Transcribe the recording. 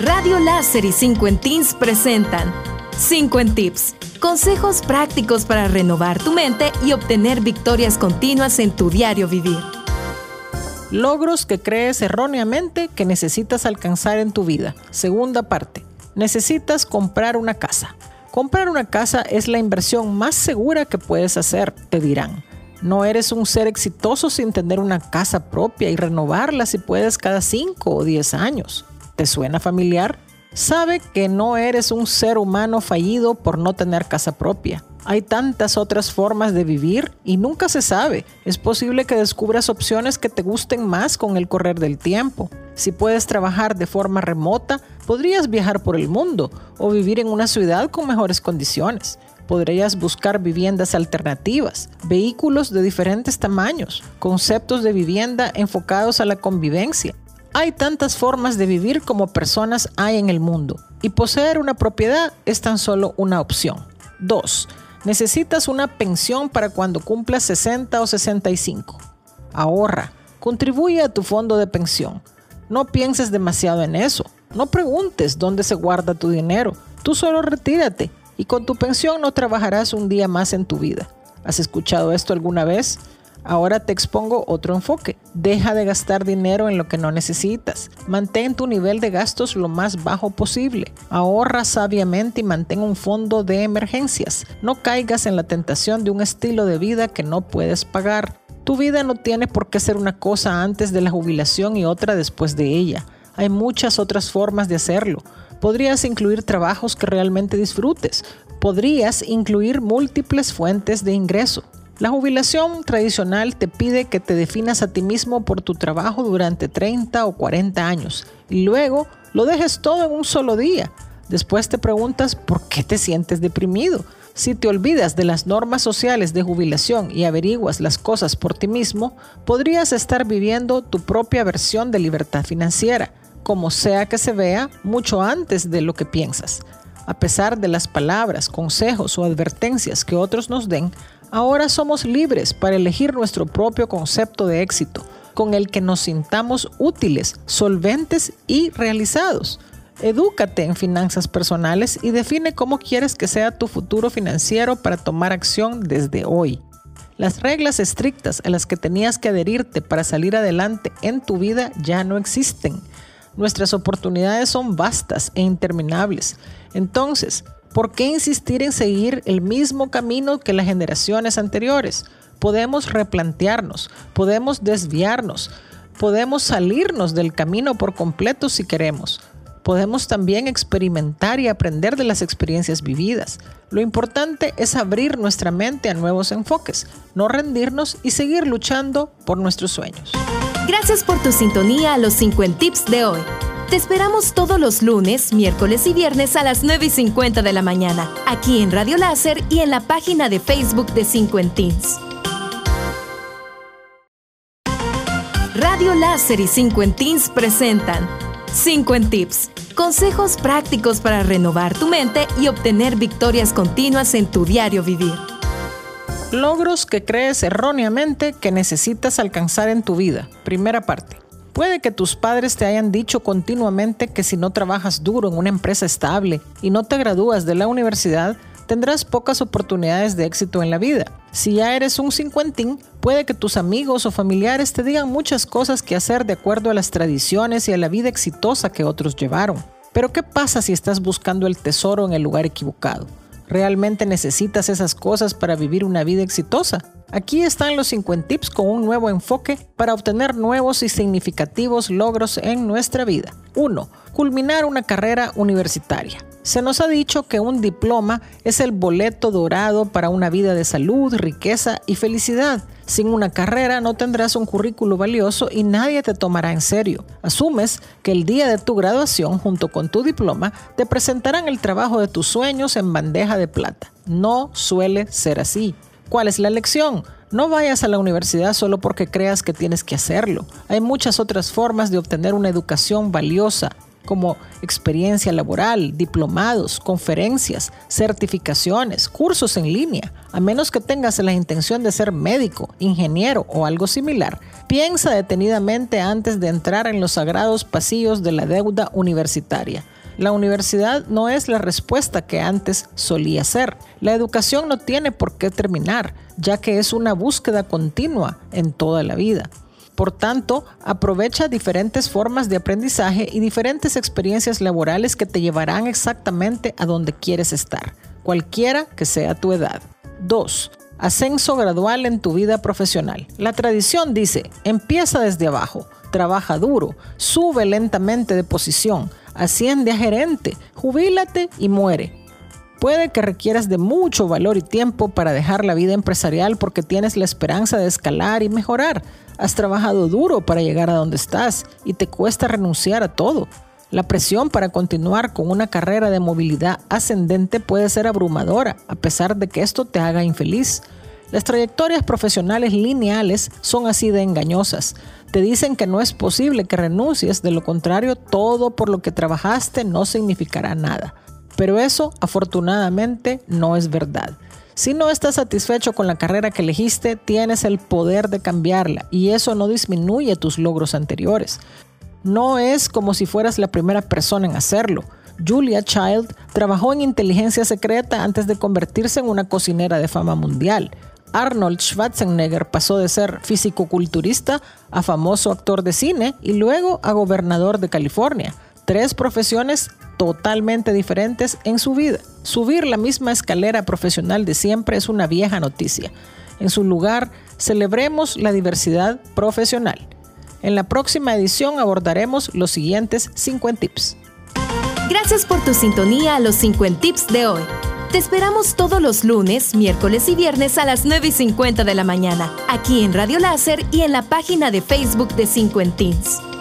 Radio Láser y 5 Teens presentan 5 Tips. Consejos prácticos para renovar tu mente y obtener victorias continuas en tu diario vivir. Logros que crees erróneamente que necesitas alcanzar en tu vida. Segunda parte. Necesitas comprar una casa. Comprar una casa es la inversión más segura que puedes hacer, te dirán. No eres un ser exitoso sin tener una casa propia y renovarla si puedes cada 5 o 10 años. ¿Te suena familiar? Sabe que no eres un ser humano fallido por no tener casa propia. Hay tantas otras formas de vivir y nunca se sabe. Es posible que descubras opciones que te gusten más con el correr del tiempo. Si puedes trabajar de forma remota, podrías viajar por el mundo o vivir en una ciudad con mejores condiciones. Podrías buscar viviendas alternativas, vehículos de diferentes tamaños, conceptos de vivienda enfocados a la convivencia. Hay tantas formas de vivir como personas hay en el mundo y poseer una propiedad es tan solo una opción. 2. Necesitas una pensión para cuando cumplas 60 o 65. Ahorra, contribuye a tu fondo de pensión. No pienses demasiado en eso. No preguntes dónde se guarda tu dinero. Tú solo retírate y con tu pensión no trabajarás un día más en tu vida. ¿Has escuchado esto alguna vez? Ahora te expongo otro enfoque. Deja de gastar dinero en lo que no necesitas. Mantén tu nivel de gastos lo más bajo posible. Ahorra sabiamente y mantén un fondo de emergencias. No caigas en la tentación de un estilo de vida que no puedes pagar. Tu vida no tiene por qué ser una cosa antes de la jubilación y otra después de ella. Hay muchas otras formas de hacerlo. Podrías incluir trabajos que realmente disfrutes. Podrías incluir múltiples fuentes de ingreso. La jubilación tradicional te pide que te definas a ti mismo por tu trabajo durante 30 o 40 años y luego lo dejes todo en un solo día. Después te preguntas por qué te sientes deprimido. Si te olvidas de las normas sociales de jubilación y averiguas las cosas por ti mismo, podrías estar viviendo tu propia versión de libertad financiera, como sea que se vea, mucho antes de lo que piensas. A pesar de las palabras, consejos o advertencias que otros nos den, Ahora somos libres para elegir nuestro propio concepto de éxito, con el que nos sintamos útiles, solventes y realizados. Edúcate en finanzas personales y define cómo quieres que sea tu futuro financiero para tomar acción desde hoy. Las reglas estrictas a las que tenías que adherirte para salir adelante en tu vida ya no existen. Nuestras oportunidades son vastas e interminables. Entonces, ¿Por qué insistir en seguir el mismo camino que las generaciones anteriores? Podemos replantearnos, podemos desviarnos, podemos salirnos del camino por completo si queremos. Podemos también experimentar y aprender de las experiencias vividas. Lo importante es abrir nuestra mente a nuevos enfoques, no rendirnos y seguir luchando por nuestros sueños. Gracias por tu sintonía a los 50 tips de hoy. Te esperamos todos los lunes, miércoles y viernes a las 9 y 50 de la mañana, aquí en Radio Láser y en la página de Facebook de 50 Radio Láser y 50 presentan 50 Tips. Consejos prácticos para renovar tu mente y obtener victorias continuas en tu diario vivir. Logros que crees erróneamente que necesitas alcanzar en tu vida. Primera parte. Puede que tus padres te hayan dicho continuamente que si no trabajas duro en una empresa estable y no te gradúas de la universidad, tendrás pocas oportunidades de éxito en la vida. Si ya eres un cincuentín, puede que tus amigos o familiares te digan muchas cosas que hacer de acuerdo a las tradiciones y a la vida exitosa que otros llevaron. Pero ¿qué pasa si estás buscando el tesoro en el lugar equivocado? ¿Realmente necesitas esas cosas para vivir una vida exitosa? Aquí están los 50 tips con un nuevo enfoque para obtener nuevos y significativos logros en nuestra vida. 1. Culminar una carrera universitaria. Se nos ha dicho que un diploma es el boleto dorado para una vida de salud, riqueza y felicidad. Sin una carrera no tendrás un currículo valioso y nadie te tomará en serio. Asumes que el día de tu graduación, junto con tu diploma, te presentarán el trabajo de tus sueños en bandeja de plata. No suele ser así. ¿Cuál es la lección? No vayas a la universidad solo porque creas que tienes que hacerlo. Hay muchas otras formas de obtener una educación valiosa. Como experiencia laboral, diplomados, conferencias, certificaciones, cursos en línea. A menos que tengas la intención de ser médico, ingeniero o algo similar, piensa detenidamente antes de entrar en los sagrados pasillos de la deuda universitaria. La universidad no es la respuesta que antes solía ser. La educación no tiene por qué terminar, ya que es una búsqueda continua en toda la vida. Por tanto, aprovecha diferentes formas de aprendizaje y diferentes experiencias laborales que te llevarán exactamente a donde quieres estar, cualquiera que sea tu edad. 2. Ascenso gradual en tu vida profesional. La tradición dice, empieza desde abajo, trabaja duro, sube lentamente de posición, asciende a gerente, jubílate y muere. Puede que requieras de mucho valor y tiempo para dejar la vida empresarial porque tienes la esperanza de escalar y mejorar. Has trabajado duro para llegar a donde estás y te cuesta renunciar a todo. La presión para continuar con una carrera de movilidad ascendente puede ser abrumadora, a pesar de que esto te haga infeliz. Las trayectorias profesionales lineales son así de engañosas. Te dicen que no es posible que renuncies, de lo contrario, todo por lo que trabajaste no significará nada. Pero eso, afortunadamente, no es verdad. Si no estás satisfecho con la carrera que elegiste, tienes el poder de cambiarla y eso no disminuye tus logros anteriores. No es como si fueras la primera persona en hacerlo. Julia Child trabajó en inteligencia secreta antes de convertirse en una cocinera de fama mundial. Arnold Schwarzenegger pasó de ser físico-culturista a famoso actor de cine y luego a gobernador de California. Tres profesiones totalmente diferentes en su vida. Subir la misma escalera profesional de siempre es una vieja noticia. En su lugar, celebremos la diversidad profesional. En la próxima edición abordaremos los siguientes 50 tips. Gracias por tu sintonía a los 50 tips de hoy. Te esperamos todos los lunes, miércoles y viernes a las 9 y 50 de la mañana, aquí en Radio Láser y en la página de Facebook de 50 Tips.